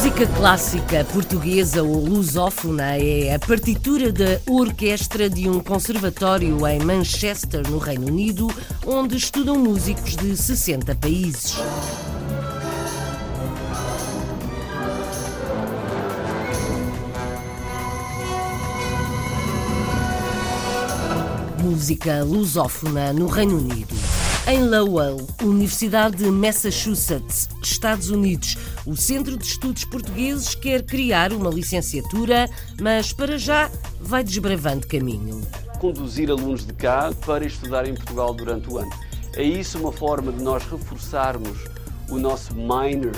Música clássica portuguesa ou lusófona é a partitura da orquestra de um conservatório em Manchester, no Reino Unido, onde estudam músicos de 60 países. Música lusófona no Reino Unido. Em Lowell, Universidade de Massachusetts, Estados Unidos, o Centro de Estudos Portugueses quer criar uma licenciatura, mas para já vai desbravando caminho. conduzir alunos de cá para estudar em Portugal durante o ano. É isso uma forma de nós reforçarmos o nosso minor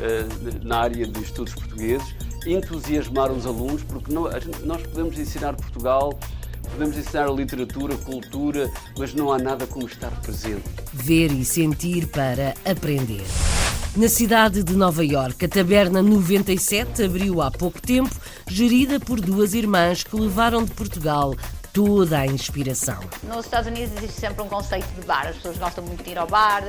eh, na área de estudos portugueses, entusiasmar os alunos, porque nós podemos ensinar Portugal, podemos ensinar literatura, cultura, mas não há nada como estar presente. Ver e sentir para aprender. Na cidade de Nova Iorque, a Taberna 97 abriu há pouco tempo, gerida por duas irmãs que levaram de Portugal toda a inspiração. Nos Estados Unidos existe sempre um conceito de bar. As pessoas gostam muito de ir ao bar,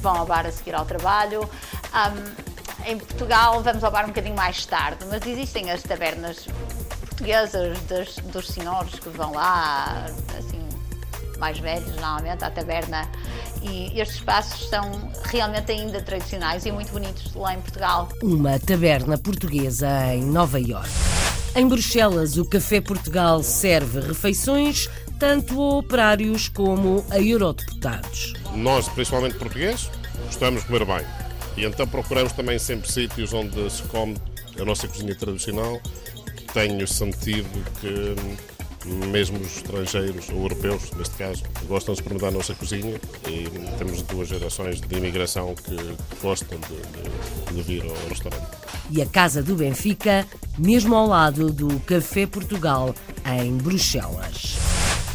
vão ao bar a seguir ao trabalho. Ahm, em Portugal vamos ao bar um bocadinho mais tarde, mas existem as tabernas portuguesas das- dos senhores que vão lá, assim, mais velhos, normalmente, à taberna. E estes espaços são realmente ainda tradicionais e muito bonitos lá em Portugal. Uma taberna portuguesa em Nova Iorque. Em Bruxelas, o Café Portugal serve refeições tanto a operários como a eurodeputados. Nós, principalmente portugueses, gostamos de comer bem. E então procuramos também sempre sítios onde se come a nossa cozinha tradicional. Tenho sentido que mesmo os estrangeiros, ou europeus, neste caso, gostam de experimentar a nossa cozinha e temos duas gerações de imigração que gostam de, de- de vir ao restaurante. E a Casa do Benfica, mesmo ao lado do Café Portugal, em Bruxelas.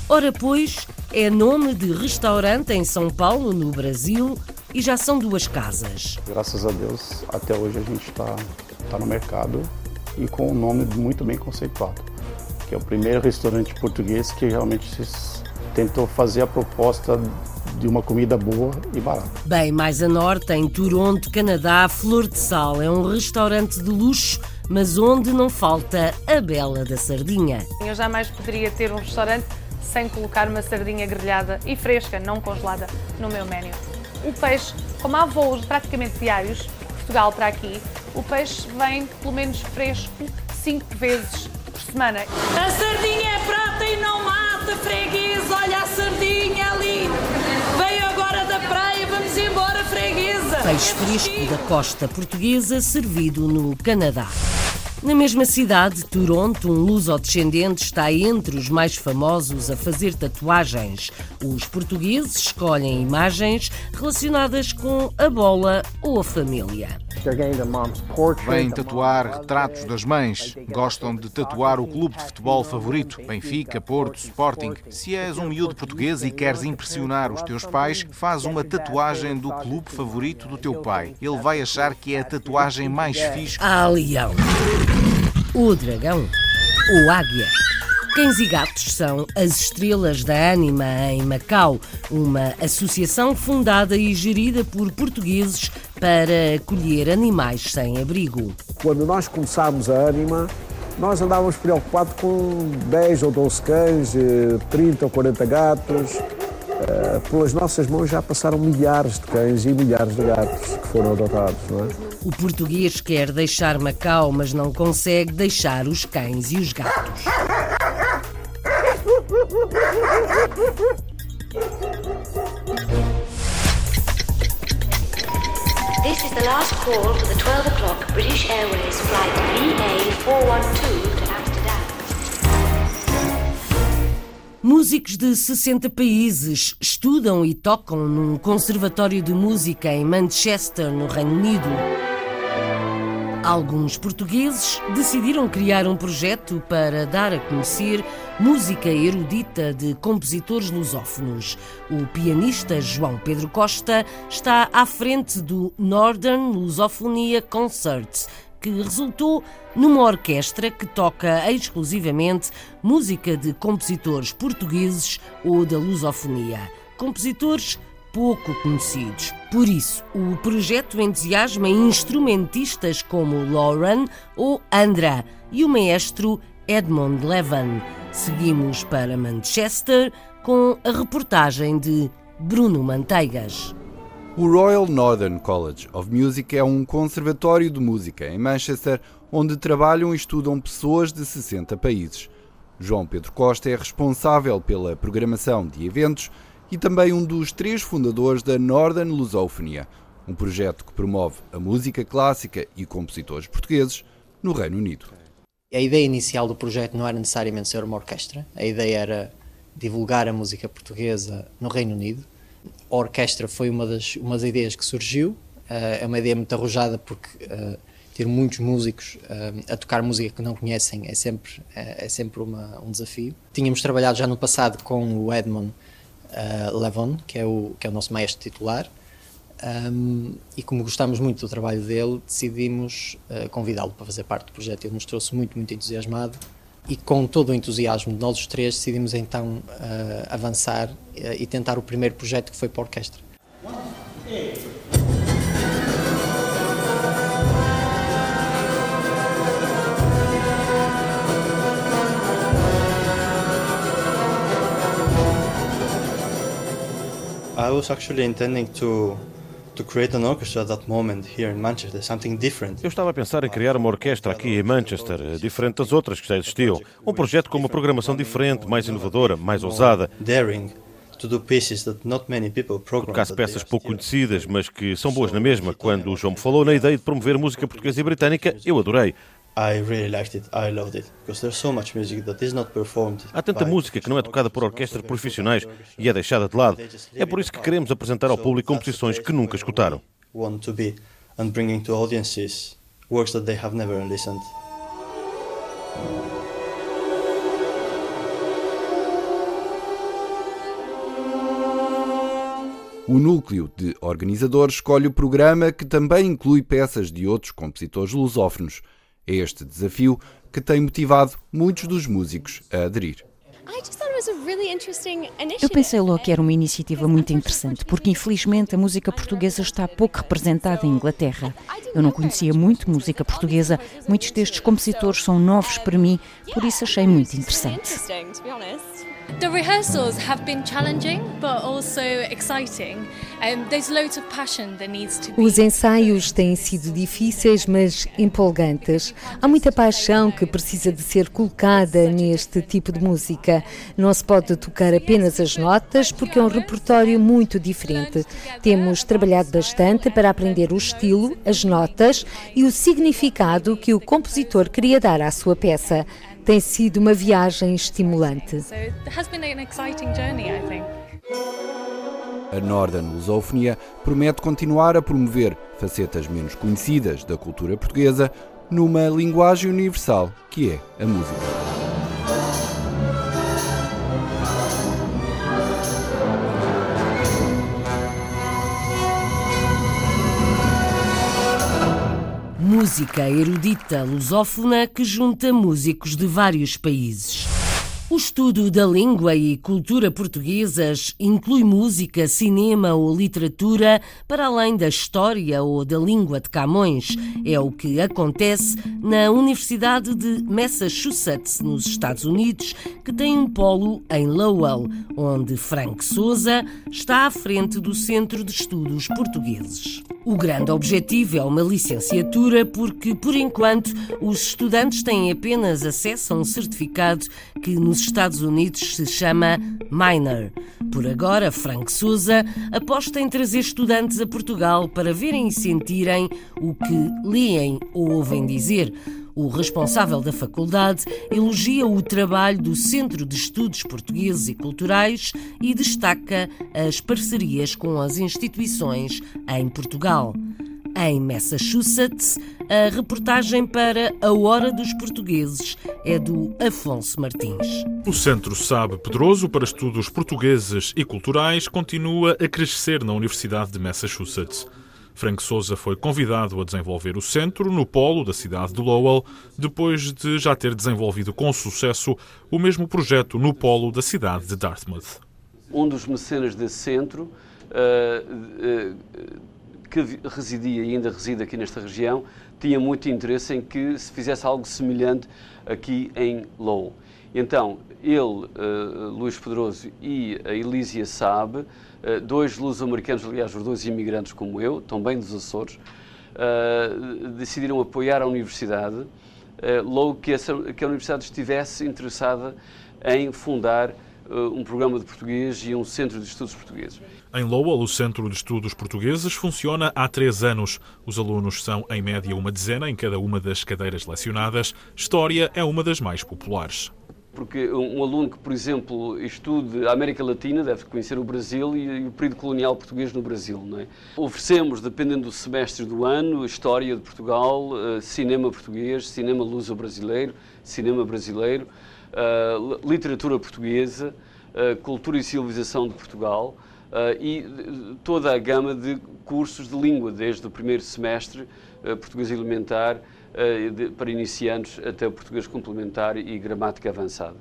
Ora, pois, é nome de restaurante em São Paulo, no Brasil, e já são duas casas. Graças a Deus, até hoje a gente está tá no mercado e com um nome muito bem conceituado, que é o primeiro restaurante português que realmente se- tentou fazer a proposta de uma comida boa e barata. Bem mais a norte, em Toronto, Canadá, Flor de Sal é um restaurante de luxo, mas onde não falta a bela da sardinha. Eu jamais poderia ter um restaurante sem colocar uma sardinha grelhada e fresca, não congelada, no meu menu. O peixe, como há voos praticamente diários de Portugal para aqui, o peixe vem pelo menos fresco cinco vezes por semana. A sardinha é prata e não mata, freguês. Olha a sardinha ali. Veio agora da praia, vamos embora, freguesa. Peixe fresco da costa portuguesa servido no Canadá. Na mesma cidade, Toronto, um luso-descendente está entre os mais famosos a fazer tatuagens. Os portugueses escolhem imagens relacionadas com a bola ou a família. Vêm tatuar retratos das mães. Gostam de tatuar o clube de futebol favorito, Benfica, Porto, Sporting. Se és um miúdo português e queres impressionar os teus pais, faz uma tatuagem do clube favorito do teu pai. Ele vai achar que é a tatuagem mais fixe. Há leão, o dragão, o águia. Cães e gatos são as estrelas da Anima em Macau, uma associação fundada e gerida por portugueses para acolher animais sem abrigo. Quando nós começámos a Anima, nós andávamos preocupados com 10 ou 12 cães, eh, 30 ou 40 gatos. Eh, Pelas nossas mãos já passaram milhares de cães e milhares de gatos que foram adotados, não é? O português quer deixar Macau, mas não consegue deixar os cães e os gatos. This is the last call for the 12 o'clock British Airways flight VA412 to Amsterdam. Músicos de 60 países estudam e tocam num conservatório de música em Manchester, no Reino Unido. Alguns portugueses decidiram criar um projeto para dar a conhecer música erudita de compositores lusófonos. O pianista João Pedro Costa está à frente do Northern Lusofonia Concert, que resultou numa orquestra que toca exclusivamente música de compositores portugueses ou da lusofonia. Compositores pouco conhecidos. Por isso, o projeto entusiasma instrumentistas como Lauren ou Andra e o maestro Edmond Levan. Seguimos para Manchester com a reportagem de Bruno Manteigas. O Royal Northern College of Music é um conservatório de música em Manchester onde trabalham e estudam pessoas de 60 países. João Pedro Costa é responsável pela programação de eventos e também um dos três fundadores da Northern Lusophonia, um projeto que promove a música clássica e compositores portugueses no Reino Unido. A ideia inicial do projeto não era necessariamente ser uma orquestra, a ideia era divulgar a música portuguesa no Reino Unido. A orquestra foi uma das, uma das ideias que surgiu, eh, é uma ideia muito arrojada porque uh, ter muitos músicos uh, a tocar música que não conhecem é sempre, é, é sempre uma, um desafio. Tínhamos trabalhado já no passado com o Edmond uh, Levon, que é, o, que é o nosso maestro titular, um, e como gostámos muito do trabalho dele, decidimos uh, convidá-lo para fazer parte do projeto. Ele mostrou-se muito, muito entusiasmado e com todo o entusiasmo de nós os três decidimos então uh, avançar e tentar o primeiro projeto que foi para a orquestra. I was actually intending to to create an orchestra at that moment here in Manchester, something different. Eu estava a pensar em criar uma orquestra aqui em Manchester, diferente das outras que já existiam. Um projeto com uma programação diferente, mais inovadora, mais ousada. Daring to do pieces that not many people program. Tocasse peças pouco conhecidas, mas que são boas na mesma. Quando o João me falou na ideia de promover música portuguesa e britânica, eu adorei. I really liked it. I loved it because there's so much music that is not performed. Há tanta música que não é tocada por orquestras profissionais e é deixada de lado. É por isso que queremos apresentar ao público composições que nunca escutaram. Want to be and bringing to audiences works that they have never listened. O núcleo de organizadores escolhe o programa que também inclui peças de outros compositores lusófonos. É este desafio que tem motivado muitos dos músicos a aderir. Eu pensei logo que era uma iniciativa muito interessante, porque infelizmente a música portuguesa está pouco representada em Inglaterra. Eu não conhecia muito música portuguesa, muitos destes compositores são novos para mim, por isso achei muito interessante. The rehearsals have been challenging but also exciting. Um, there's loads of passion that needs to be. Os ensaios têm sido difíceis, mas empolgantes. Há muita paixão que precisa de ser colocada neste tipo de música. Não se pode tocar apenas as notas porque é um repertório muito diferente. Temos trabalhado bastante para aprender o estilo, as notas e o significado que o compositor queria dar à sua peça tem sido uma viagem estimulante. A Northern Lusophonia promete continuar a promover facetas menos conhecidas da cultura portuguesa numa linguagem universal que é a música. Música erudita lusófona que junta músicos de vários países. O estudo da língua e cultura portuguesas inclui música, cinema ou literatura para além da história ou da língua de Camões. É o que acontece na Universidade de Massachusetts, nos Estados Unidos, que tem um polo em Lowell, onde Frank Souza está à frente do Centro de Estudos Portugueses. O grande objetivo é uma licenciatura porque, por enquanto, os estudantes têm apenas acesso a um certificado que nos Estados Unidos se chama Minor. Por agora, Frank Souza aposta em trazer estudantes a Portugal para verem e sentirem o que leem ou ouvem dizer. O responsável da faculdade elogia o trabalho do Centro de Estudos Portugueses e Culturais e destaca as parcerias com as instituições em Portugal. Em Massachusetts. A reportagem para A Hora dos Portugueses é do Afonso Martins. O Centro Sabe Pedroso para Estudos Portugueses e Culturais continua a crescer na Universidade de Massachusetts. Frank Souza foi convidado a desenvolver o centro no polo da cidade de Lowell, depois de já ter desenvolvido com sucesso o mesmo projeto no polo da cidade de Dartmouth. Um dos mecenas desse centro, uh, uh, que residia e ainda reside aqui nesta região, tinha muito interesse em que se fizesse algo semelhante aqui em Lowell. Então, ele, uh, Luís Pedroso e a Elísia Sabe, uh, dois luso-americanos, aliás, os dois imigrantes como eu, também dos Açores, uh, decidiram apoiar a universidade, logo que, essa, que a universidade estivesse interessada em fundar um programa de português e um centro de estudos portugueses. Em Lowell, o Centro de Estudos Portugueses funciona há três anos. Os alunos são, em média, uma dezena em cada uma das cadeiras lecionadas. História é uma das mais populares porque um aluno que, por exemplo, estude a América Latina deve conhecer o Brasil e, o período colonial português no Brasil. Não é? Oferecemos, dependendo do semestre do ano, história de Portugal, uh, cinema português, cinema luso-brasileiro, cinema brasileiro, uh, literatura portuguesa, uh, cultura e civilização de Portugal e toda a gama de cursos de língua, desde o primeiro semestre, português elementar, eh, para iniciantes até o português complementar e gramática avançada.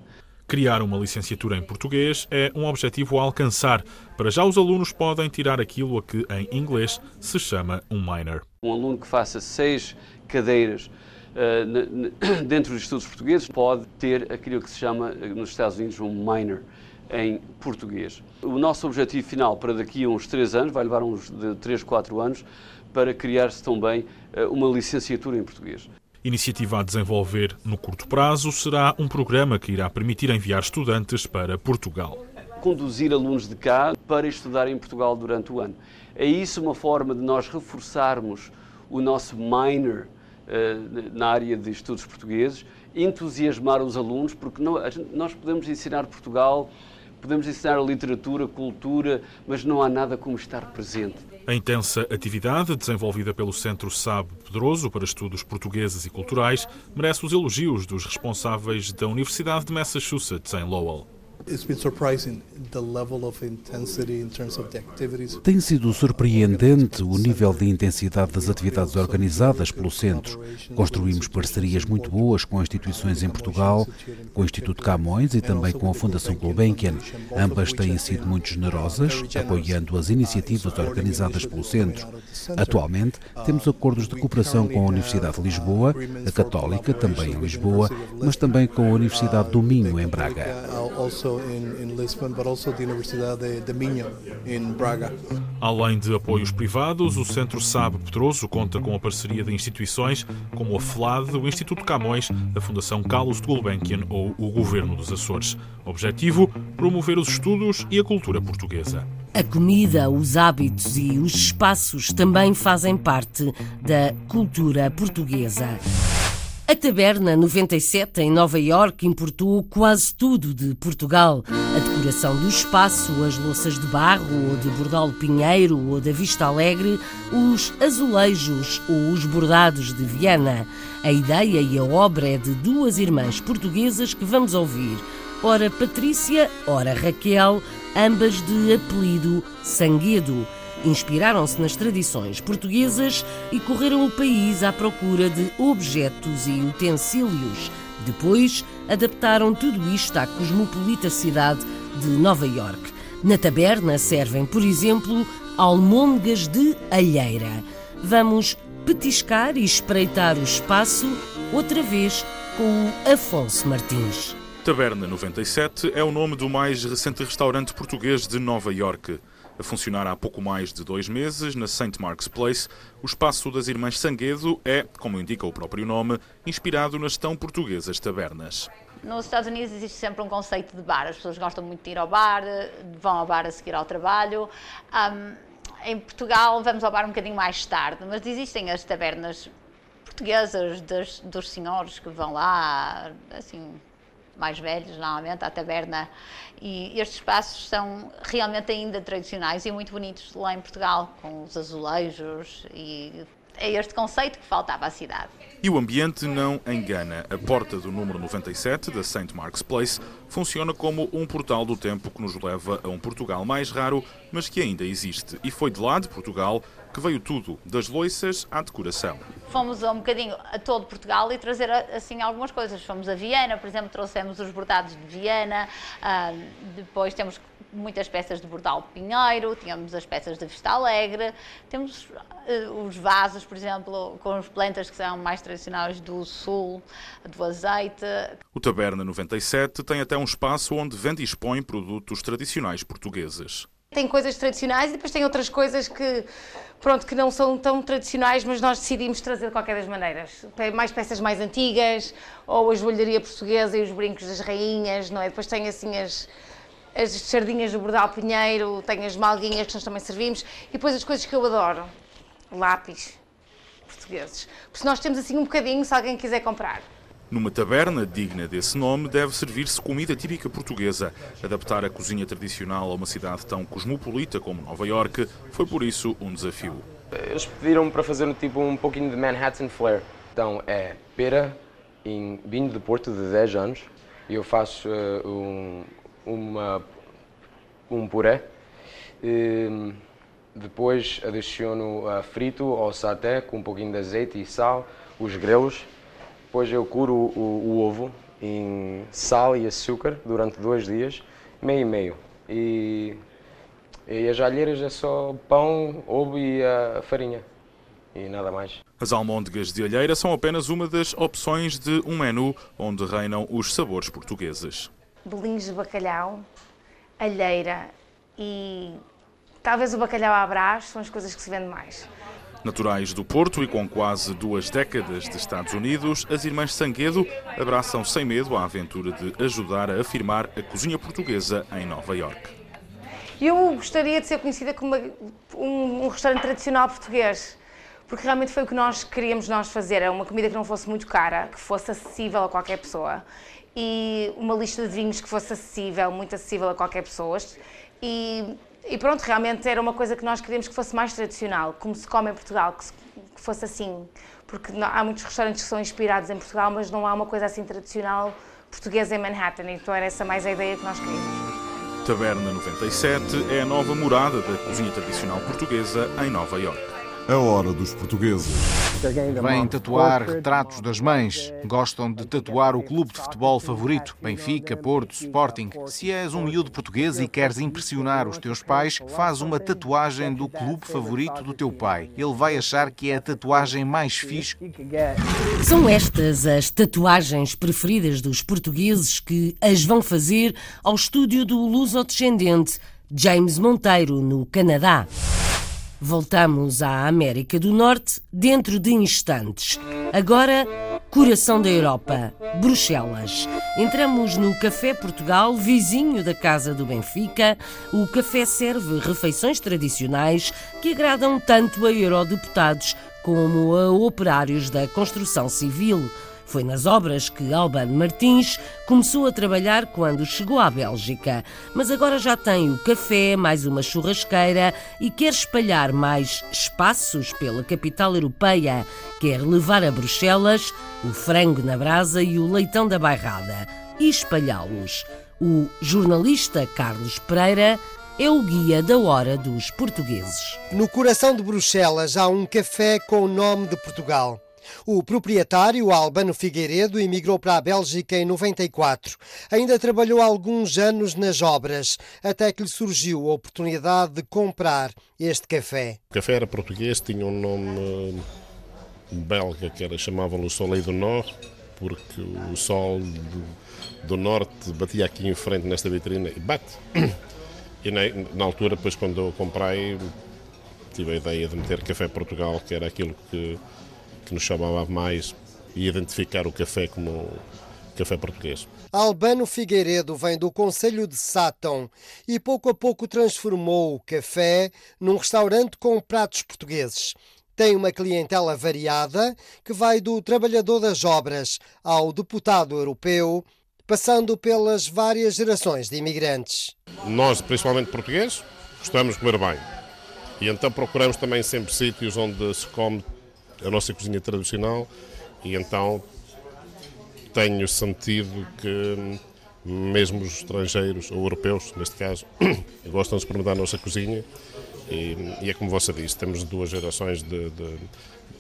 Criar uma licenciatura em português é um objetivo a alcançar. Para já, os alunos podem tirar aquilo a que, em inglês, se chama um minor. Um aluno que faça seis cadeiras dentro dos estudos portugueses pode ter aquilo que se chama, eh, nos Estados Unidos, um minor em português. O nosso objetivo final para daqui a uns três anos, vai levar uns de três, quatro anos, para criar-se também eh, uma licenciatura em português. Iniciativa a desenvolver no curto prazo será um programa que irá permitir enviar estudantes para Portugal. Conduzir alunos de cá para estudar em Portugal durante o ano. É isso uma forma de nós reforçarmos o nosso minor na área de estudos portugueses, entusiasmar os alunos, porque não, nós podemos ensinar Portugal, podemos ensinar literatura, cultura, mas não há nada como estar presente. A intensa atividade desenvolvida pelo Centro SAB Pedroso para Estudos Portugueses e Culturais merece os elogios dos responsáveis da Universidade de Massachusetts, em Lowell. Tem sido surpreendente o nível de intensidade das atividades organizadas pelo centro. Construímos parcerias muito boas com instituições em Portugal, com o Instituto Camões e também com a Fundação Gulbenkian. Ambas têm sido muito generosas, apoiando as iniciativas organizadas pelo centro. Atualmente, temos acordos de cooperação com a Universidade de Lisboa, a Católica, também em Lisboa, mas também com a Universidade do Minho, em Braga in, in Lisbon, but also the Universidade de Minho in Braga. Além de apoios privados, o Centro Sabe Pedroso conta com a parceria de instituições como a FLAD, o Instituto Camões, a Fundação Carlos de Gulbenkian ou o Governo dos Açores. Objetivo: promover os estudos e a cultura portuguesa. A comida, os hábitos e os espaços também fazem parte da cultura portuguesa. A Taberna 97 em Nova York importou quase tudo de Portugal. A decoração do espaço, as louças de barro ou de bordal pinheiro ou da Vista Alegre, os azulejos ou os bordados de Viana. A ideia e a obra é de duas irmãs portuguesas que vamos ouvir. Ora Patrícia, ora Raquel, ambas de apelido Sanguedo inspiraram-se nas tradições portuguesas e correram o país à procura de objetos e utensílios. Depois, adaptaram tudo isto à cosmopolita cidade de Nova York. Na taberna servem, por exemplo, almôndegas de alheira. Vamos petiscar e espreitar o espaço outra vez com o Afonso Martins. Taberna 97 é o nome do mais recente restaurante português de Nova York. A funcionar há pouco mais de dois meses, na St. Mark's Place, o espaço das Irmãs Sanguedo é, como indica o próprio nome, inspirado nas tão portuguesas tabernas. Nos Estados Unidos existe sempre um conceito de bar. As pessoas gostam muito de ir ao bar, vão ao bar a seguir ao trabalho. Um, em Portugal vamos ao bar um bocadinho mais tarde, mas existem as tabernas portuguesas dos, dos senhores que vão lá, assim, mais velhos, normalmente, à taberna. E estes espaços são realmente ainda tradicionais e muito bonitos lá em Portugal, com os azulejos e é este conceito que faltava à cidade. E o ambiente não engana. A porta do número 97 da St. Mark's Place funciona como um portal do tempo que nos leva a um Portugal mais raro, mas que ainda existe. E foi de lá de Portugal que veio tudo, das loiças à decoração. Fomos um bocadinho a todo Portugal e trazer assim algumas coisas. Fomos a Viena, por exemplo, trouxemos os bordados de Viena, uh, depois temos muitas peças de bordal pinheiro, tínhamos as peças de Vista Alegre, temos uh, os vasos, por exemplo, com as plantas que são mais tradicionais do sul, do azeite. O Taberna 97 tem até um espaço onde vende e expõe produtos tradicionais portugueses. Tem coisas tradicionais e depois tem outras coisas que, pronto, que não são tão tradicionais, mas nós decidimos trazer de qualquer das maneiras. Mais peças mais antigas, ou a joalharia portuguesa e os brincos das rainhas, não é? Depois tem assim as, as sardinhas do Bordal Pinheiro, tem as malguinhas que nós também servimos, e depois as coisas que eu adoro, lápis portugueses. Por isso nós temos assim um bocadinho, se alguém quiser comprar. Numa taberna digna desse nome, deve servir-se comida típica portuguesa. Adaptar a cozinha tradicional a uma cidade tão cosmopolita como Nova York foi por isso um desafio. Eles pediram-me para fazer tipo um pouquinho de Manhattan flair. Então é pera em vinho de Porto de 10 anos e eu faço uh, um, uma, um puré. E, depois adiciono uh, frito ou saté com um pouquinho de azeite e sal, os grelos depois eu curo o, o, ovo em sal e açúcar durante dois dias, meio e meio. E, e as alheiras é só pão, ovo e a farinha. E nada mais. As almôndegas de alheira são apenas uma das opções de um menu onde reinam os sabores portugueses. Bolinhos de bacalhau, alheira e talvez o bacalhau à brás são as coisas que se vendem mais. Naturais do Porto e com quase duas décadas de Estados Unidos, as irmãs Sanguedo abraçam sem medo a aventura de ajudar a afirmar a cozinha portuguesa em Nova York. Eu gostaria de ser conhecida como uma, um, um restaurante tradicional português porque realmente foi o que nós queríamos nós fazer, era uma comida que não fosse muito cara, que fosse acessível a qualquer pessoa. E uma lista de vinhos que fosse acessível, muito acessível a qualquer pessoa. E e pronto, realmente era uma coisa que nós queríamos que fosse mais tradicional, como se come em Portugal, que, se, que fosse assim. Porque não, há muitos restaurantes que são inspirados em Portugal, mas não há uma coisa assim tradicional portuguesa em Manhattan. Então era essa mais a ideia que nós queríamos. Taberna 97 é a nova morada da cozinha tradicional portuguesa em Nova Iorque. A hora dos portugueses. Vêm tatuar retratos das mães. Gostam de tatuar o clube de futebol favorito, Benfica, Porto, Sporting. Se és um miúdo português e queres impressionar os teus pais, faz uma tatuagem do clube favorito do teu pai. Ele vai achar que é a tatuagem mais fixe. São estas as tatuagens preferidas dos portugueses que as vão fazer ao estúdio do luso-descendente James Monteiro, no Canadá. Voltamos à América do Norte dentro de instantes. Agora, coração da Europa, Bruxelas. Entramos no Café Portugal, vizinho da Casa do Benfica. O café serve refeições tradicionais que agradam tanto a eurodeputados como a operários da construção civil. Foi nas obras que Albano Martins começou a trabalhar quando chegou à Bélgica, mas agora já tem o café, mais uma churrasqueira e quer espalhar mais espaços pela capital europeia. Quer levar a Bruxelas o frango na brasa e o leitão da bairrada e espalhá-los. O jornalista Carlos Pereira é o guia da hora dos portugueses. No coração de Bruxelas há um café com o nome de Portugal. O proprietário, Albano Figueiredo, emigrou para a Bélgica em 94. Ainda trabalhou alguns anos nas obras, até que lhe surgiu a oportunidade de comprar este café. O café era português, tinha um nome belga que era chamavam-no Soleil do Nord, porque o sol do, do, norte batia aqui em frente nesta vitrine e bate. E na, na altura, depois quando eu comprei, tive a ideia de meter Café Portugal, que era aquilo que que nos chamava mais e identificar o café como café português. Albano Figueiredo vem do Conselho de Sátão e pouco a pouco transformou o café num restaurante com pratos portugueses. Tem uma clientela variada que vai do trabalhador das obras ao deputado europeu, passando pelas várias gerações de imigrantes. Nós, principalmente portugueses, gostamos de comer bem. E então procuramos também sempre sítios onde se come a nossa cozinha tradicional e então tenho sentido que mesmo os estrangeiros, ou europeus, neste caso, gostam de experimentar a nossa cozinha e, e, é como você disse, temos duas gerações de, de,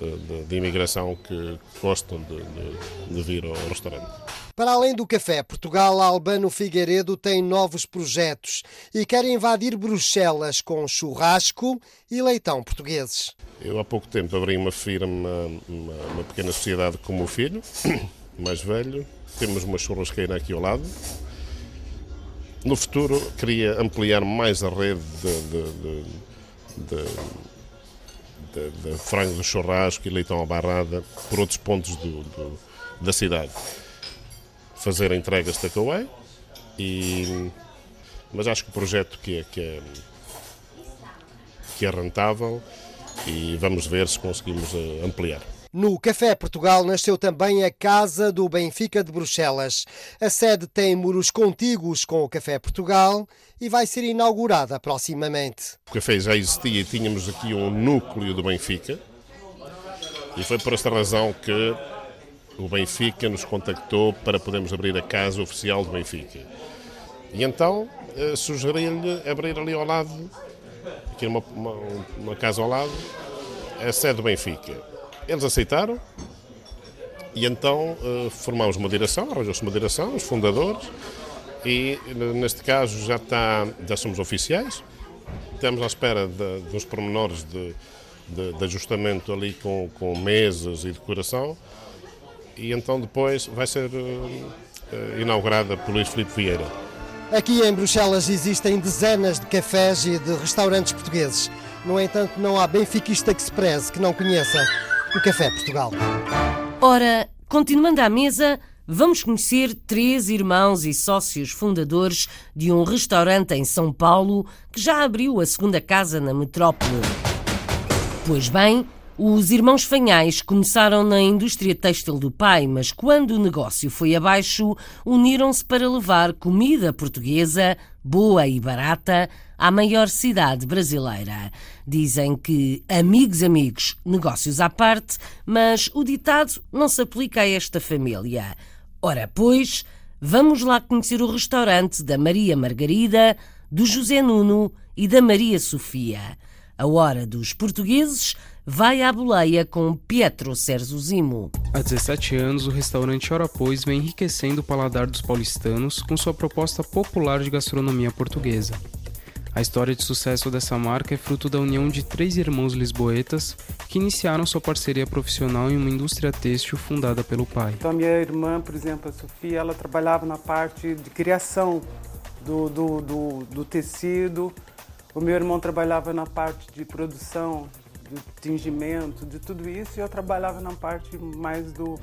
de, de imigração que gostam de, vir ao restaurante. Para além do café, Portugal Albano Figueiredo tem novos projetos e quer invadir Bruxelas com churrasco e leitão portugueses. Eu há pouco tempo abri uma firma, uma, uma pequena sociedade com o meu filho, mais velho, temos uma churrasqueira aqui ao lado. No futuro, queria ampliar mais a rede de, de, de, de, de frango do churrasco e leitão à barrada por outros pontos do, do, da cidade. Fazer entregas takeaway, e, mas acho que o projeto que é, que é, que é rentável e vamos ver se conseguimos eh, ampliar. No Café Portugal nasceu também a Casa do Benfica de Bruxelas. A sede tem muros contíguos com o Café Portugal e vai ser inaugurada proximamente. O café já existia e tínhamos aqui um núcleo do Benfica. E foi por esta razão que o Benfica nos contactou para podermos abrir a casa oficial do Benfica. E então eh, sugeri-lhe abrir ali ao lado, aqui uma, uma, uma casa ao lado, a sede do Benfica. Eles aceitaram. E então uh, formámos uma direção, arranjou-se uma direção, os fundadores, e neste caso já, está, já somos oficiais, estamos à espera de, dos pormenores de, de, de, ajustamento ali com, com mesas e decoração, e então depois vai ser uh, inaugurada por Luís Filipe Vieira. Aqui em Bruxelas existem dezenas de cafés e de restaurantes portugueses. No entanto, não há benfiquista que se preze que não conheça o Café Portugal. Ora, continuando à mesa, vamos conhecer três irmãos e sócios fundadores de um restaurante em São Paulo que já abriu a segunda casa na metrópole. Pois bem, os irmãos Fanhais começaram na indústria têxtil do pai, mas quando o negócio foi abaixo, uniram-se para levar comida portuguesa, boa e barata, à maior cidade brasileira. Dizem que amigos, amigos, negócios à parte, mas o ditado não se aplica a esta família. Ora, pois, vamos lá conhecer o restaurante da Maria Margarida, do José Nuno e da Maria Sofia. A hora dos portugueses vai à boleia com Pietro Zimo. Há 17 anos, o restaurante Hora Pois vem enriquecendo o paladar dos paulistanos com sua proposta popular de gastronomia portuguesa. A história de sucesso dessa marca é fruto da união de três irmãos lisboetas que iniciaram sua parceria profissional em uma indústria têxtil fundada pelo pai. Então, a minha irmã, por exemplo, a Sofia, ela trabalhava na parte de criação do, do, do, do tecido, o meu irmão trabalhava na parte de produção, de tingimento, de tudo isso, e eu trabalhava na parte mais do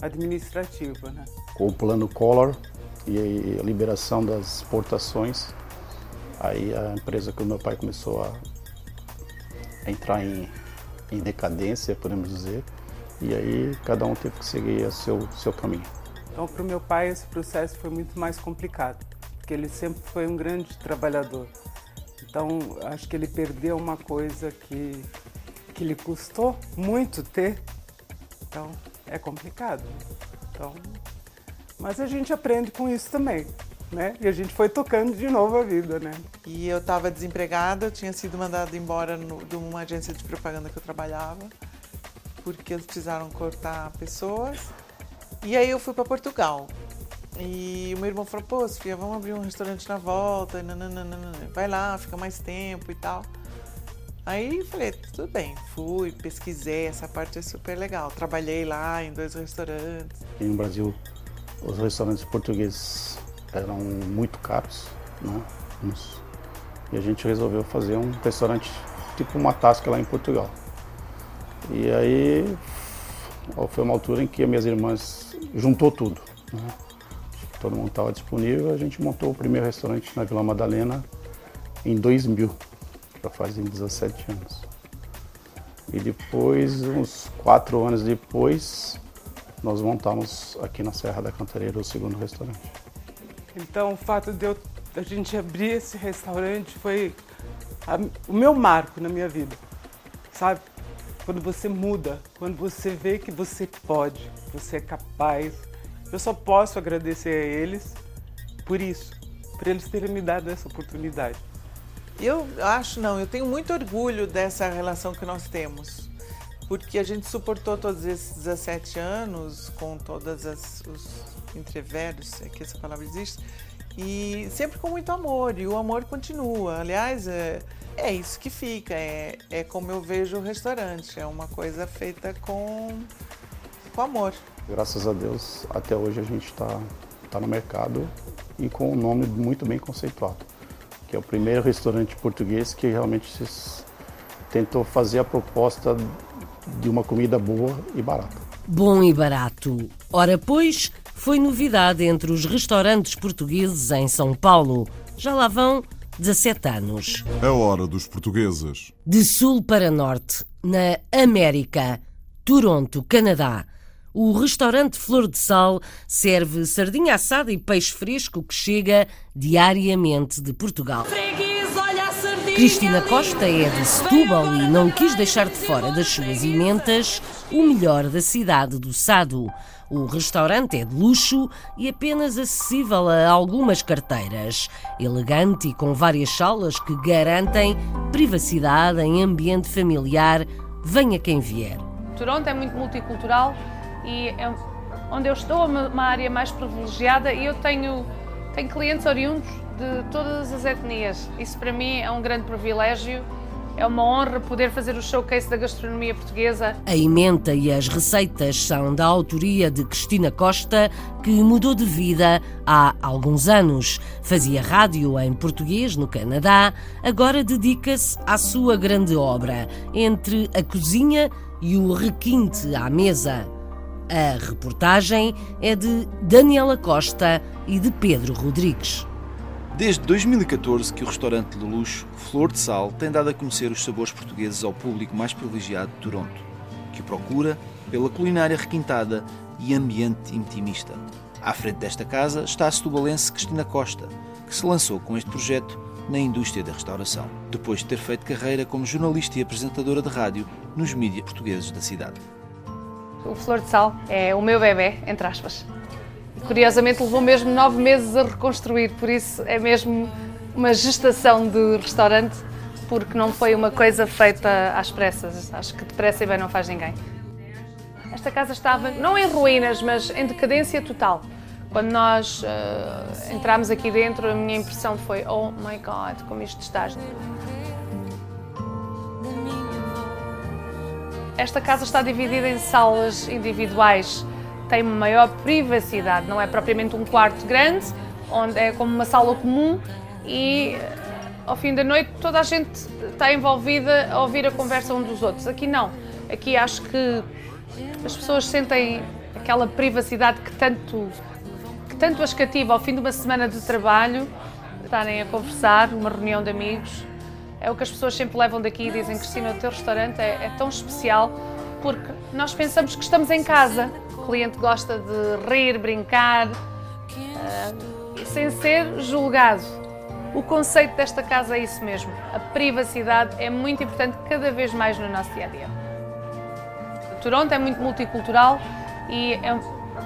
administrativa. Né? Com o plano Collor e a liberação das exportações, aí a empresa que o meu pai começou a entrar em, em decadência, podemos dizer, e aí cada um teve que seguir o seu, seu caminho. Então, para o meu pai, esse processo foi muito mais complicado, porque ele sempre foi um grande trabalhador. Então, acho que ele perdeu uma coisa que, que lhe custou muito ter. Então, é complicado. Então, mas a gente aprende com isso também, né? E a gente foi tocando de novo a vida, né? E eu estava desempregada, tinha sido mandada embora no, de uma agência de propaganda que eu trabalhava, porque eles precisaram cortar pessoas. E aí eu fui para Portugal. E o meu irmão falou, pô, Sofia, vamos abrir um restaurante na volta, nananana. vai lá, fica mais tempo e tal. Aí falei, tudo bem, fui, pesquisei, essa parte é super legal. Trabalhei lá em dois restaurantes. No Brasil, os restaurantes portugueses eram muito caros, né? E a gente resolveu fazer um restaurante tipo uma tasca lá em Portugal. E aí foi uma altura em que minhas irmãs juntou tudo. Né? todo mundo estava disponível, a gente montou o primeiro restaurante na Vila Madalena em 2000, já fazem 17 anos. E depois, uns quatro anos depois, nós montamos aqui na Serra da Cantareira o segundo restaurante. Então, o fato de eu, a gente abrir esse restaurante foi a, o meu marco na minha vida, sabe? quando você muda, quando você vê que você pode, você é capaz. Eu só posso agradecer a eles por isso, por eles terem me dado essa oportunidade. Eu acho, não, eu tenho muito orgulho dessa relação que nós temos, porque a gente suportou todos esses 17 anos com todas as, os entreveros, é que essa palavra existe, e sempre com muito amor, e o amor continua. Aliás, é, é isso que fica, é, é como eu vejo o restaurante, é uma coisa feita com, com amor. Graças a Deus, até hoje a gente está tá no mercado e com um nome muito bem conceituado que é o primeiro restaurante português que realmente tentou fazer a proposta de uma comida boa e barata. Bom e barato. Ora, pois, foi novidade entre os restaurantes portugueses em São Paulo. Já lá vão 17 anos. A hora dos portugueses. De sul para norte, na América, Toronto, Canadá. O restaurante Flor de Sal serve sardinha assada e peixe fresco que chega diariamente de Portugal. Cristina Costa é de Setúbal e não quis deixar de fora das suas ementas o melhor da cidade do Sado. O restaurante é de luxo e apenas acessível a algumas carteiras. Elegante e com várias salas que garantem privacidade em ambiente familiar, venha quem vier. Toronto é muito multicultural e é onde eu estou uma área mais privilegiada e eu tenho, tenho clientes oriundos de todas as etnias. Isso para mim é um grande privilégio. É uma honra poder fazer o showcase da gastronomia portuguesa. A emenda e as receitas são da autoria de Cristina Costa, que mudou de vida há alguns anos. Fazia rádio em português no Canadá, agora dedica-se à sua grande obra, entre a cozinha e o requinte à mesa. A reportagem é de Daniela Costa e de Pedro Rodrigues. Desde 2014 que o restaurante de luxo Flor de Sal tem dado a conhecer os sabores portugueses ao público mais privilegiado de Toronto, que o procura pela culinária requintada e ambiente intimista. À frente desta casa está a setubalense Cristina Costa, que se lançou com este projeto na indústria da restauração, depois de ter feito carreira como jornalista e apresentadora de rádio nos mídias portugueses da cidade. O Flor de Sal é o meu bebê, entre aspas. Curiosamente levou mesmo nove meses a reconstruir, por isso é mesmo uma gestação de restaurante, porque não foi uma coisa feita às pressas. Acho que depressa e bem não faz ninguém. Esta casa estava, não em ruínas, mas em decadência total. Quando nós uh, entramos aqui dentro, a minha impressão foi: oh my god, como isto está. Esta casa está dividida em salas individuais, tem maior privacidade, não é propriamente um quarto grande, onde é como uma sala comum e ao fim da noite toda a gente está envolvida a ouvir a conversa um dos outros. Aqui não. Aqui acho que as pessoas sentem aquela privacidade que tanto, que tanto as cativa ao fim de uma semana de trabalho, estarem a conversar, uma reunião de amigos é o que as pessoas sempre levam daqui e dizem, Cristina, o teu restaurante é, é tão especial porque nós pensamos que estamos em casa. O cliente gosta de rir, brincar, uh, sem ser julgado. O conceito desta casa é isso mesmo. A privacidade é muito importante cada vez mais no nosso dia a dia. Toronto é muito multicultural e é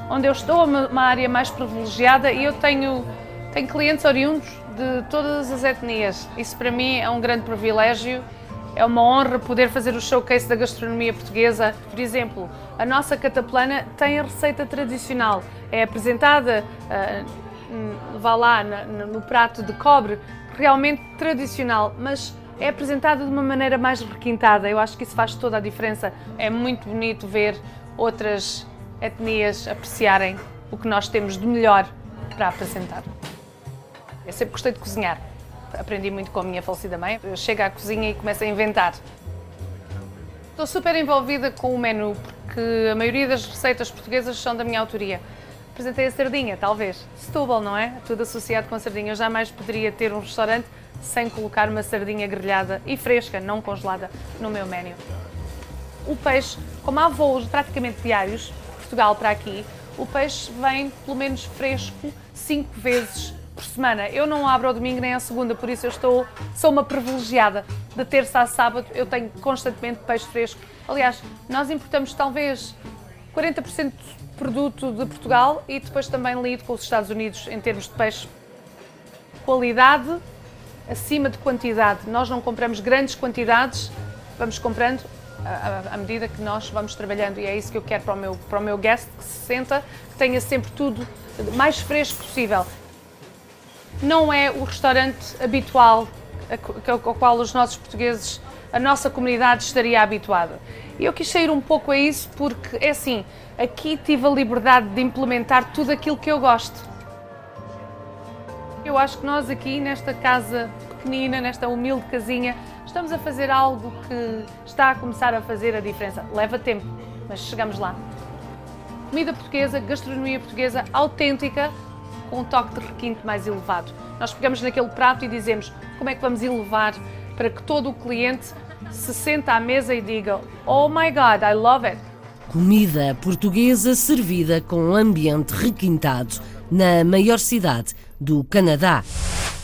onde eu estou uma área mais privilegiada e eu tenho, tenho clientes oriundos de todas as etnias. Isso para mim é um grande privilégio. É uma honra poder fazer o showcase da gastronomia portuguesa. Por exemplo, a nossa cataplana tem a receita tradicional. É apresentada, uh, vá lá, no, no prato de cobre, realmente tradicional, mas é apresentada de uma maneira mais requintada. Eu acho que isso faz toda a diferença. É muito bonito ver outras etnias apreciarem o que nós temos de melhor para apresentar. Eu sempre gostei de cozinhar. Aprendi muito com a minha falecida mãe. Eu chego à cozinha e começo a inventar. Estou super envolvida com o menu, porque a maioria das receitas portuguesas são da minha autoria. Apresentei a sardinha, talvez. Setúbal, não é? Tudo associado com a sardinha. Eu jamais poderia ter um restaurante sem colocar uma sardinha grelhada e fresca, não congelada, no meu menu. O peixe, como há voos praticamente diários, Portugal para aqui, o peixe vem pelo menos fresco cinco vezes por semana. Eu não abro ao domingo nem à segunda, por isso eu estou, sou uma privilegiada. de terça a sábado eu tenho constantemente peixe fresco. Aliás, nós importamos talvez 40% de produto de Portugal e depois também lido com os Estados Unidos em termos de peixe. Qualidade acima de quantidade. Nós não compramos grandes quantidades, vamos comprando à, medida que nós vamos trabalhando e é isso que eu quero para o meu, para o meu guest que se senta, que tenha sempre tudo mais fresco possível. Não é o restaurante habitual ao qual os nossos portugueses, a nossa comunidade estaria habituada. E eu quis sair um pouco a isso porque, é assim, aqui tive a liberdade de implementar tudo aquilo que eu gosto. Eu acho que nós aqui, nesta casa pequenina, nesta humilde casinha, estamos a fazer algo que está a começar a fazer a diferença. Leva tempo, mas chegamos lá. Comida portuguesa, gastronomia portuguesa autêntica, com um toque de requinte mais elevado. Nós pegamos naquele prato e dizemos como é que vamos elevar para que todo o cliente se senta à mesa e diga Oh my God, I love it. Comida portuguesa servida com ambiente requintado na maior cidade do Canadá.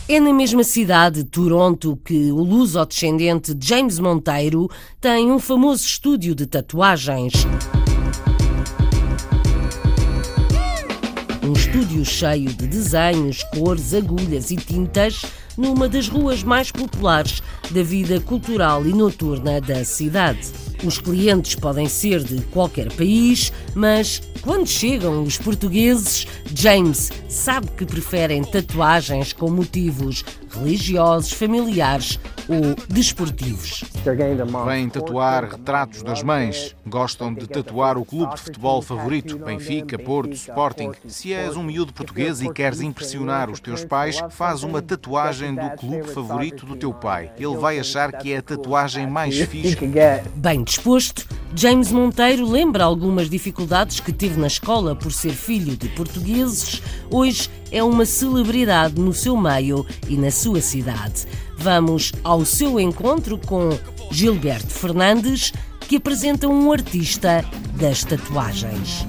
É na mesma cidade, Toronto, que o luso-descendente James Monteiro tem um famoso estúdio de tatuagens. Um estúdio cheio de desenhos, cores, agulhas e tintas numa das ruas mais populares da vida cultural e noturna da cidade. Os clientes podem ser de qualquer país, mas quando chegam os portugueses, James sabe que preferem tatuagens com motivos religiosos, familiares ou desportivos. Vêm tatuar retratos das mães. Gostam de tatuar o clube de futebol favorito, Benfica, Porto, Sporting. Se és um miúdo português e queres impressionar os teus pais, faz uma tatuagem do clube favorito do teu pai. Ele vai achar que é a tatuagem mais fixe. Bem disposto, James Monteiro lembra algumas dificuldades que teve na escola por ser filho de portugueses. Hoje é uma celebridade no seu meio e na sua cidade. Vamos ao seu encontro com Gilberto Fernandes, que apresenta um artista das tatuagens.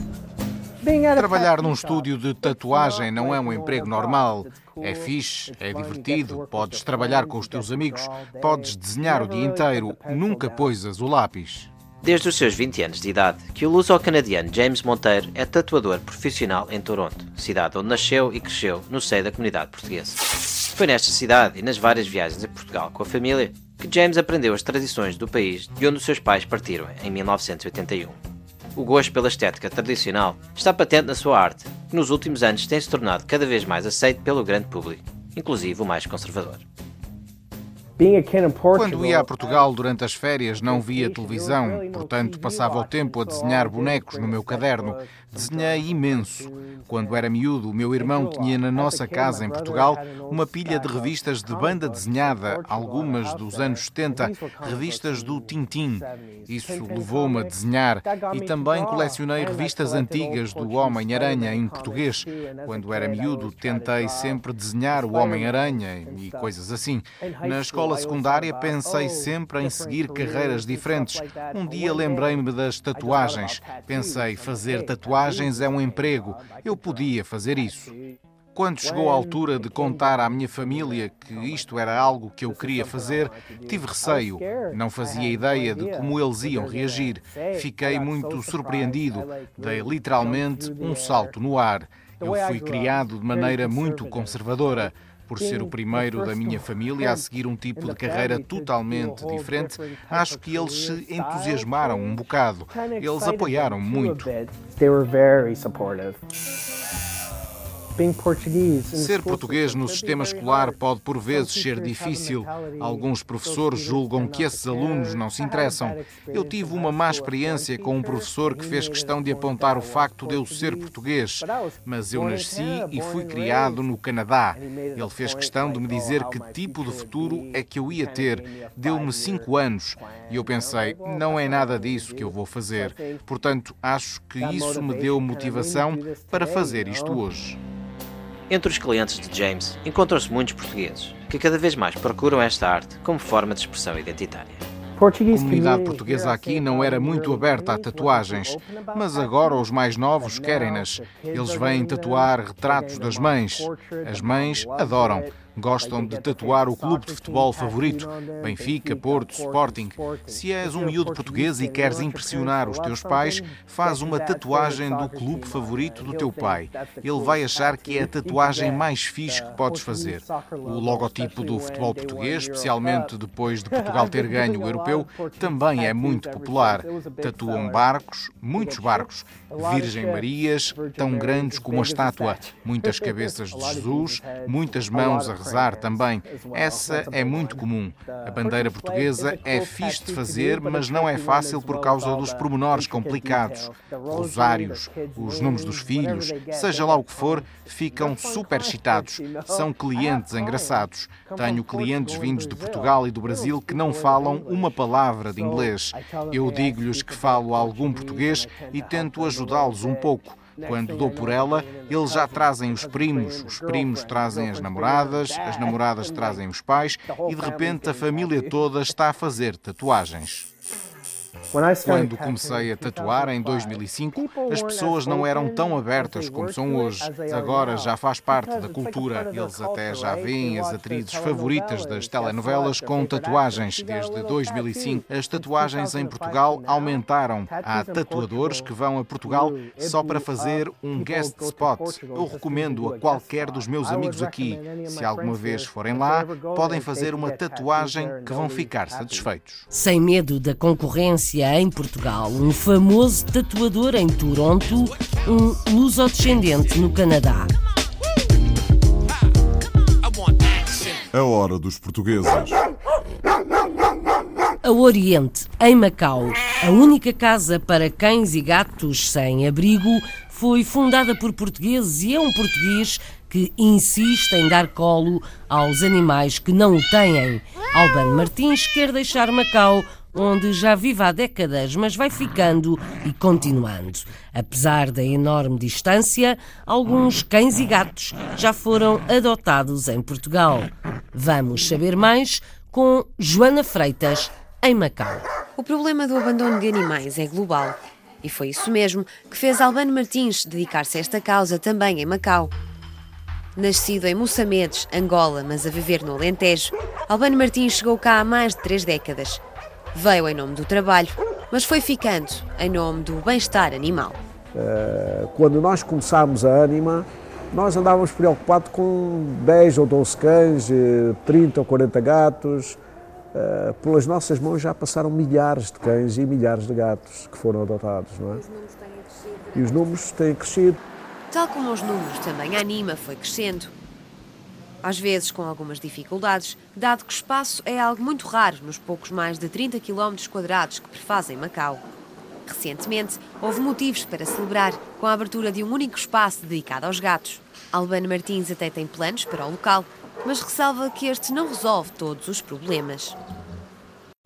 Trabalhar num estúdio de tatuagem não é um emprego normal. É fixe, é divertido, podes trabalhar com os teus amigos, podes desenhar o dia inteiro, nunca poisas o lápis. Desde os seus 20 anos de idade, que o luso-canadiano James Monteiro é tatuador profissional em Toronto, cidade onde nasceu e cresceu no seio da comunidade portuguesa. Foi nesta cidade e nas várias viagens a Portugal com a família que James aprendeu as tradições do país de onde os seus pais partiram em 1981. O gosto pela estética tradicional está patente na sua arte, que nos últimos anos tem se tornado cada vez mais aceito pelo grande público, inclusive o mais conservador. Quando ia a Portugal durante as férias, não via televisão, portanto passava o tempo a desenhar bonecos no meu caderno. Desenhei imenso. Quando era miúdo, o meu irmão tinha na nossa casa em Portugal uma pilha de revistas de banda desenhada, algumas dos anos 70, revistas do Tintim. Isso levou-me a desenhar e também colecionei revistas antigas do Homem-Aranha em português. Quando era miúdo, tentei sempre desenhar o Homem-Aranha e coisas assim. Na escola secundária, pensei sempre em seguir carreiras diferentes. Um dia lembrei-me das tatuagens. Pensei, fazer tatuagens tatuagens é um emprego. Eu podia fazer isso. Quando chegou a altura de contar à minha família que isto era algo que eu queria fazer, tive receio. Não fazia ideia de como eles iam reagir. Fiquei muito surpreendido. Dei literalmente um salto no ar. Eu fui criado de maneira muito conservadora por ser o primeiro da minha família a seguir um tipo de carreira totalmente diferente, acho que eles se entusiasmaram um bocado. Eles apoiaram muito. Ser português no sistema escolar pode por vezes ser difícil. Alguns professores julgam que esses alunos não se interessam. Eu tive uma má experiência com um professor que fez questão de apontar o facto de eu ser português, mas eu nasci e fui criado no Canadá. Ele fez questão de me dizer que tipo de futuro é que eu ia ter. Deu-me cinco anos e eu pensei, não é nada disso que eu vou fazer. Portanto, acho que isso me deu motivação para fazer isto hoje. Entre os clientes de James encontram-se muitos portugueses, que cada vez mais procuram esta arte como forma de expressão identitária. A comunidade portuguesa aqui não era muito aberta a tatuagens, mas agora os mais novos querem-nas. Eles vêm tatuar retratos das mães. As mães adoram. Gostam de tatuar o clube de futebol favorito, Benfica, Porto, Sporting. Se és um miúdo português e queres impressionar os teus pais, faz uma tatuagem do clube favorito do teu pai. Ele vai achar que é a tatuagem mais fixe que podes fazer. O logotipo do futebol português, especialmente depois de Portugal ter ganho o europeu, também é muito popular. Tatuam barcos, muitos barcos, Virgem Marias, tão grandes como a estátua, muitas cabeças de Jesus, muitas mãos a também. Essa é muito comum. A bandeira portuguesa é fixe de fazer, mas não é fácil por causa dos pormenores complicados. Rosários, os nomes dos filhos, seja lá o que for, ficam super excitados. São clientes engraçados. Tenho clientes vindos de Portugal e do Brasil que não falam uma palavra de inglês. Eu digo-lhes que falo algum português e tento ajudá-los um pouco. Quando dou por ela, eles já trazem os primos, os primos trazem as namoradas, as namoradas trazem os pais e de repente a família toda está a fazer tatuagens. Quando comecei a tatuar em 2005, as pessoas não eram tão abertas como são hoje. Agora já faz parte da cultura. Eles até já veem as atrizes favoritas das telenovelas com tatuagens. Desde 2005, as tatuagens em Portugal aumentaram. Há tatuadores que vão a Portugal só para fazer um guest spot. Eu recomendo a qualquer dos meus amigos aqui. Se alguma vez forem lá, podem fazer uma tatuagem que vão ficar satisfeitos. Sem medo da concorrência em Portugal, um famoso tatuador em Toronto, um luso-descendente no Canadá. A hora dos portugueses. A Oriente, em Macau, a única casa para cães e gatos sem abrigo, foi fundada por portugueses e é um português que insiste em dar colo aos animais que não o têm. Albano Martins quer deixar Macau onde já vive há décadas, mas vai ficando e continuando. Apesar da enorme distância, alguns cães e gatos já foram adotados em Portugal. Vamos saber mais com Joana Freitas, em Macau. O problema do abandono de animais é global. E foi isso mesmo que fez Albano Martins dedicar-se a esta causa também em Macau. Nascido em Moçamedes, Angola, mas a viver no Alentejo, Albano Martins chegou cá há mais de três décadas Veio em nome do trabalho, mas foi ficando em nome do bem-estar animal. Eh, quando nós começámos a Anima, nós andávamos preocupados com 10 ou 12 cães, 30 eh, ou 40 gatos. Eh, pelas nossas mãos já passaram milhares de cães e milhares de gatos que foram adotados, não é? E os números têm crescido. Tal como os números, também a Anima foi crescendo às vezes com algumas dificuldades, dado que espaço é algo muito raro nos poucos mais de 30 km quadrados que prefazem Macau. Recentemente, houve motivos para celebrar com a abertura de um único espaço dedicado aos gatos. Albano Martins até tem planos para o local, mas ressalva que este não resolve todos os problemas.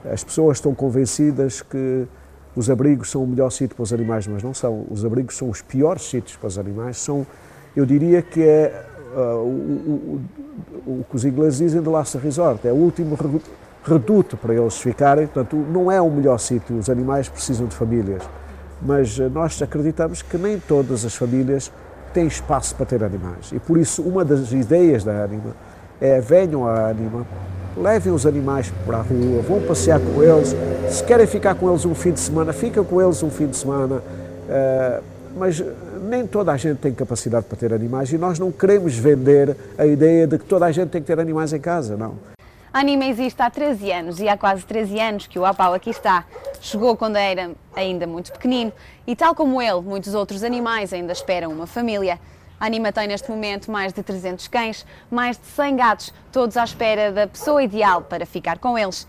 As pessoas estão convencidas que os abrigos são o melhor sítio para os animais, mas não são. Os abrigos são os piores sítios para os animais. São, eu diria que é o, o, o, que os ingleses dizem de Last Resort, é o último reduto para eles ficarem, portanto não é o melhor sítio, os animais precisam de famílias, mas uh, nós acreditamos que nem todas as famílias têm espaço para ter animais. E por isso uma das ideias da Anima é venham à Anima, levem os animais para a rua, vão passear com eles, se querem ficar com eles um fim de semana, fica com eles um fim de semana, uh, mas nem toda a gente tem capacidade para ter animais e nós não queremos vender a ideia de que toda a gente tem que ter animais em casa, não. A Anima existe há 13 anos e há quase 13 anos que o Apau aqui está. Chegou quando era ainda muito pequenino e, tal como ele, muitos outros animais ainda esperam uma família. A Anima tem neste momento mais de 300 cães, mais de 100 gatos, todos à espera da pessoa ideal para ficar com eles.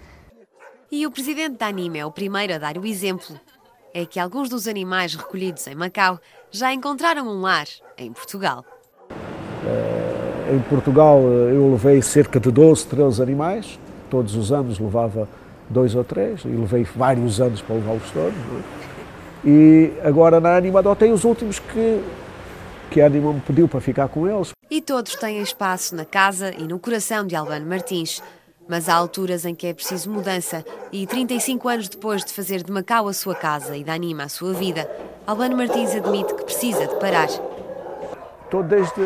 E o presidente da Anima é o primeiro a dar o exemplo. É que alguns dos animais recolhidos em Macau já encontraram um lar em Portugal. Em Portugal eu levei cerca de 12, 13 animais, todos os anos levava dois ou três, e levei vários anos para levá-los todos. É? E agora na Anima adotei os últimos que, que a Anima me pediu para ficar com eles. E todos têm espaço na casa e no coração de Albano Martins. Mas há alturas em que é preciso mudança e 35 anos depois de fazer de Macau a sua casa e da Anima a sua vida, Albano Martins admite que precisa de parar. Estou desde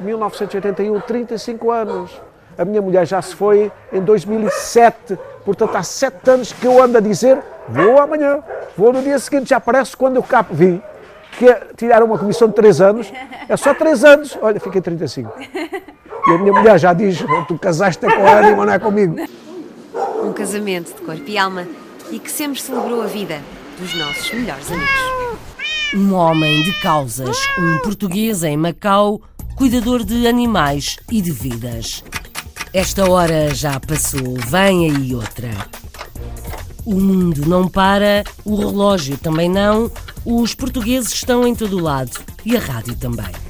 1981, 35 anos. A minha mulher já se foi em 2007, portanto há sete anos que eu ando a dizer vou amanhã, vou no dia seguinte, já parece quando eu cá vi que é tirar uma comissão de três anos, é só três anos, olha, fiquei 35. E a minha mulher já diz, tu casaste com a Anima, não é comigo. Um casamento de corpo e alma e que sempre celebrou a vida dos nossos melhores amigos. Um homem de causas, um português em Macau, cuidador de animais e de vidas. Esta hora já passou, vem aí outra. O mundo não para, o relógio também não, os portugueses estão em todo o lado e a rádio também.